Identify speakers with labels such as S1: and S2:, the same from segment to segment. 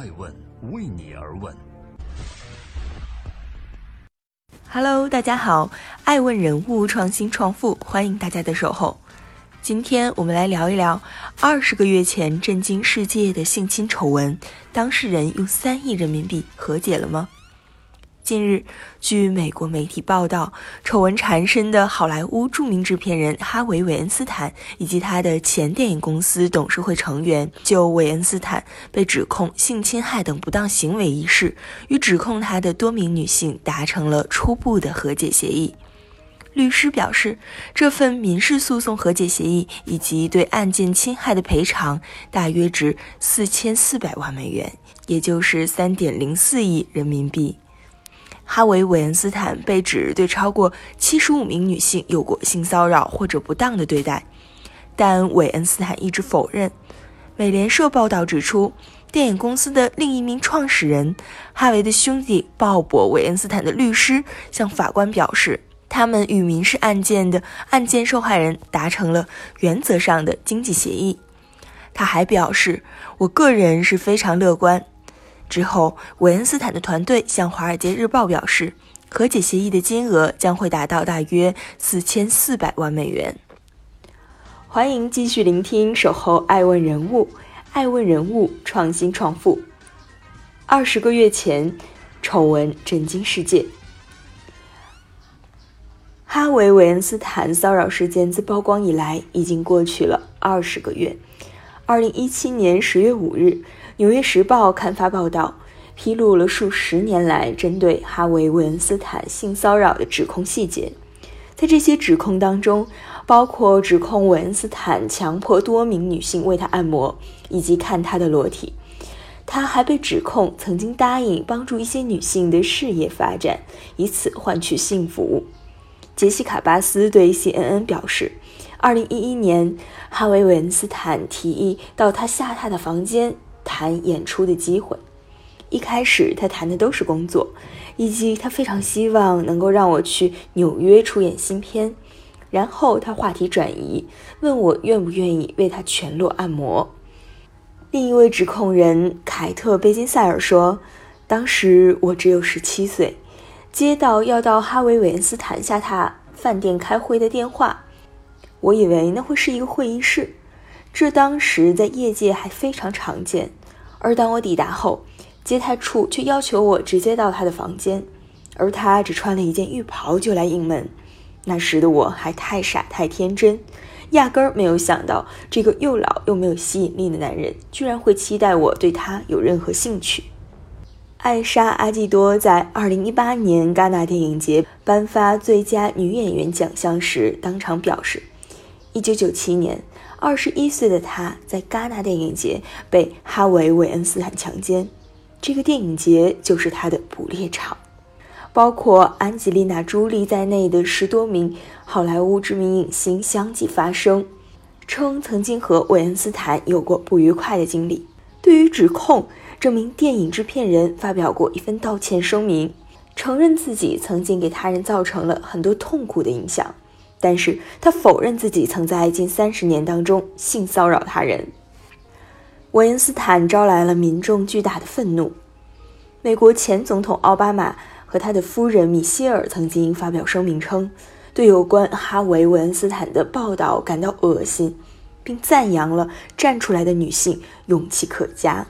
S1: 爱问为你而问。
S2: Hello，大家好，爱问人物创新创富，欢迎大家的守候。今天我们来聊一聊二十个月前震惊世界的性侵丑闻，当事人用三亿人民币和解了吗？近日，据美国媒体报道，丑闻缠身的好莱坞著名制片人哈维·韦恩斯坦以及他的前电影公司董事会成员就韦恩斯坦被指控性侵害等不当行为一事，与指控他的多名女性达成了初步的和解协议。律师表示，这份民事诉讼和解协议以及对案件侵害的赔偿大约值四千四百万美元，也就是三点零四亿人民币。哈维·韦恩斯坦被指对超过七十五名女性有过性骚扰或者不当的对待，但韦恩斯坦一直否认。美联社报道指出，电影公司的另一名创始人哈维的兄弟鲍勃·韦恩斯坦的律师向法官表示，他们与民事案件的案件受害人达成了原则上的经济协议。他还表示：“我个人是非常乐观。”之后，韦恩斯坦的团队向《华尔街日报》表示，和解协议的金额将会达到大约四千四百万美元。欢迎继续聆听《守候爱问人物》，爱问人物创新创富。二十个月前，丑闻震惊世界。哈维·韦恩斯坦骚扰事件自曝光以来，已经过去了二十个月。二零一七年十月五日。《纽约时报》刊发报道，披露了数十年来针对哈维·韦恩斯坦性骚扰的指控细节。在这些指控当中，包括指控韦恩斯坦强迫多名女性为他按摩，以及看他的裸体。他还被指控曾经答应帮助一些女性的事业发展，以此换取性服务。杰西卡·巴斯对 CNN 表示，2011年，哈维·韦恩斯坦提议到他下榻的房间。谈演出的机会，一开始他谈的都是工作，以及他非常希望能够让我去纽约出演新片。然后他话题转移，问我愿不愿意为他全裸按摩。另一位指控人凯特·贝金塞尔说：“当时我只有十七岁，接到要到哈维·韦恩斯坦下榻饭店开会的电话，我以为那会是一个会议室，这当时在业界还非常常见。”而当我抵达后，接待处却要求我直接到他的房间，而他只穿了一件浴袍就来应门。那时的我还太傻太天真，压根儿没有想到这个又老又没有吸引力的男人居然会期待我对他有任何兴趣。艾莎·阿基多在2018年戛纳电影节颁发最佳女演员奖项时当场表示：“1997 年。”二十一岁的他在戛纳电影节被哈维·韦恩斯坦强奸，这个电影节就是他的捕猎场。包括安吉丽娜·朱莉在内的十多名好莱坞知名影星相继发声，称曾经和韦恩斯坦有过不愉快的经历。对于指控，这名电影制片人发表过一份道歉声明，承认自己曾经给他人造成了很多痛苦的影响。但是他否认自己曾在近三十年当中性骚扰他人。韦恩斯坦招来了民众巨大的愤怒。美国前总统奥巴马和他的夫人米歇尔曾经发表声明称，对有关哈维·韦恩斯坦的报道感到恶心，并赞扬了站出来的女性勇气可嘉。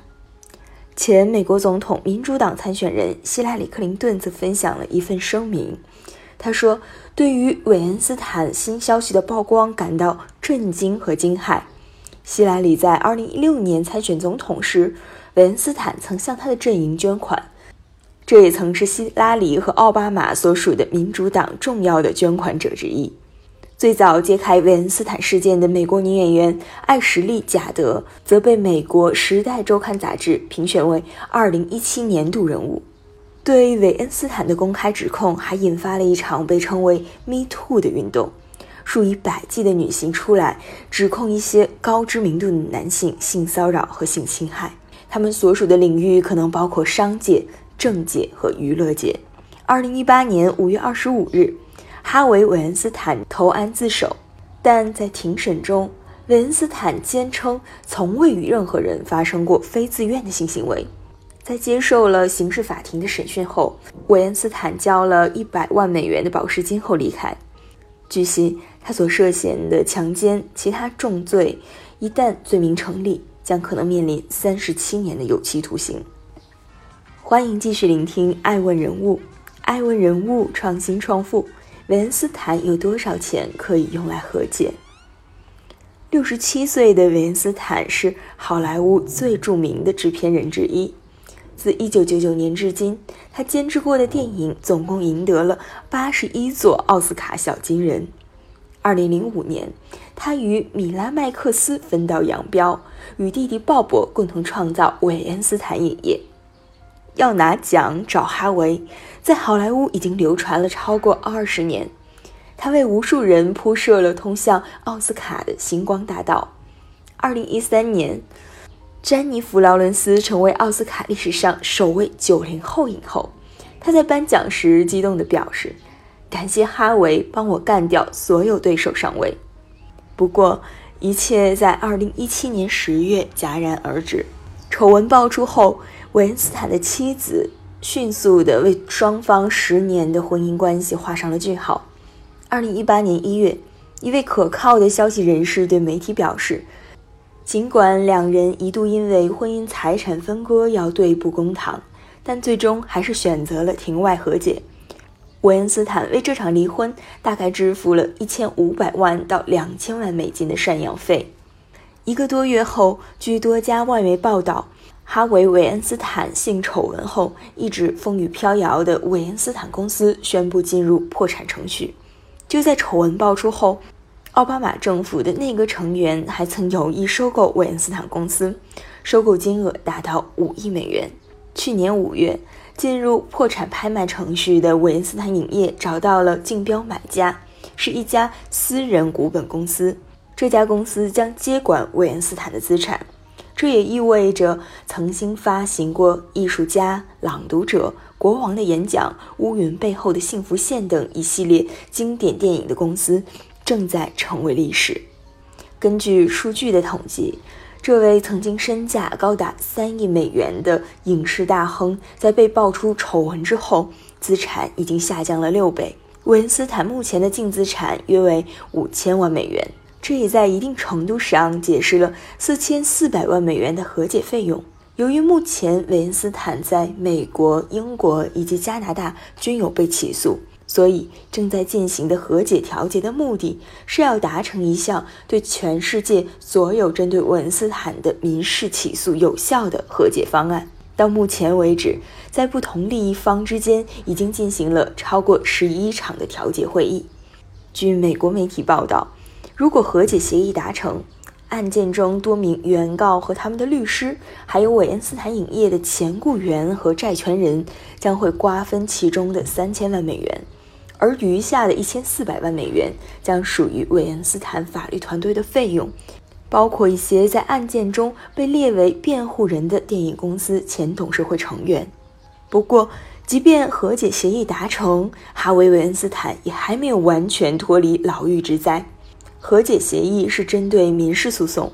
S2: 前美国总统民主党参选人希拉里·克林顿则分享了一份声明。他说：“对于韦恩斯坦新消息的曝光感到震惊和惊骇。希拉里在2016年参选总统时，韦恩斯坦曾向他的阵营捐款，这也曾是希拉里和奥巴马所属的民主党重要的捐款者之一。最早揭开韦恩斯坦事件的美国女演员艾什莉·贾德，则被美国《时代周刊》杂志评选为2017年度人物。”对韦恩斯坦的公开指控，还引发了一场被称为 “Me Too” 的运动，数以百计的女性出来指控一些高知名度的男性性骚扰和性侵害。他们所属的领域可能包括商界、政界和娱乐界。二零一八年五月二十五日，哈维·韦恩斯坦投案自首，但在庭审中，韦恩斯坦坚称从未与任何人发生过非自愿的性行为。在接受了刑事法庭的审讯后，韦恩斯坦交了一百万美元的保释金后离开。据悉，他所涉嫌的强奸、其他重罪，一旦罪名成立，将可能面临三十七年的有期徒刑。欢迎继续聆听《爱问人物》，爱问人物创新创富。韦恩斯坦有多少钱可以用来和解？六十七岁的韦恩斯坦是好莱坞最著名的制片人之一。自一九九九年至今，他监制过的电影总共赢得了八十一座奥斯卡小金人。二零零五年，他与米拉麦克斯分道扬镳，与弟弟鲍勃共同创造韦恩斯坦影业。要拿奖找哈维，在好莱坞已经流传了超过二十年。他为无数人铺设了通向奥斯卡的星光大道。二零一三年。詹妮弗·劳伦斯成为奥斯卡历史上首位九零后影后。她在颁奖时激动地表示：“感谢哈维帮我干掉所有对手上位。”不过，一切在二零一七年十月戛然而止。丑闻爆出后，韦恩斯坦的妻子迅速地为双方十年的婚姻关系画上了句号。二零一八年一月，一位可靠的消息人士对媒体表示。尽管两人一度因为婚姻财产分割要对簿公堂，但最终还是选择了庭外和解。韦恩斯坦为这场离婚大概支付了一千五百万到两千万美金的赡养费。一个多月后，据多家外媒报道，哈维·韦恩斯坦性丑闻后一直风雨飘摇的韦恩斯坦公司宣布进入破产程序。就在丑闻爆出后。奥巴马政府的内阁成员还曾有意收购韦恩斯坦公司，收购金额达到五亿美元。去年五月，进入破产拍卖程序的韦恩斯坦影业找到了竞标买家，是一家私人股本公司。这家公司将接管韦恩斯坦的资产，这也意味着曾经发行过《艺术家》《朗读者》《国王的演讲》《乌云背后的幸福线》等一系列经典电影的公司。正在成为历史。根据数据的统计，这位曾经身价高达三亿美元的影视大亨，在被爆出丑闻之后，资产已经下降了六倍。韦恩斯坦目前的净资产约为五千万美元，这也在一定程度上解释了四千四百万美元的和解费用。由于目前韦恩斯坦在美国、英国以及加拿大均有被起诉。所以，正在进行的和解调解的目的是要达成一项对全世界所有针对韦恩斯坦的民事起诉有效的和解方案。到目前为止，在不同利益方之间已经进行了超过十一场的调解会议。据美国媒体报道，如果和解协议达成，案件中多名原告和他们的律师，还有韦恩斯坦影业的前雇员和债权人将会瓜分其中的三千万美元。而余下的一千四百万美元将属于韦恩斯坦法律团队的费用，包括一些在案件中被列为辩护人的电影公司前董事会成员。不过，即便和解协议达成，哈维·韦恩斯坦也还没有完全脱离牢狱之灾。和解协议是针对民事诉讼，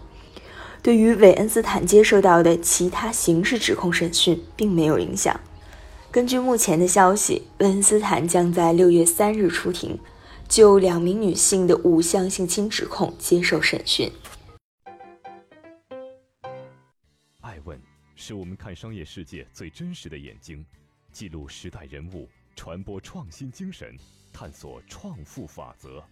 S2: 对于韦恩斯坦接受到的其他刑事指控审讯并没有影响。根据目前的消息，韦恩斯坦将在六月三日出庭，就两名女性的五项性侵指控接受审讯。
S1: 爱问是我们看商业世界最真实的眼睛，记录时代人物，传播创新精神，探索创富法则。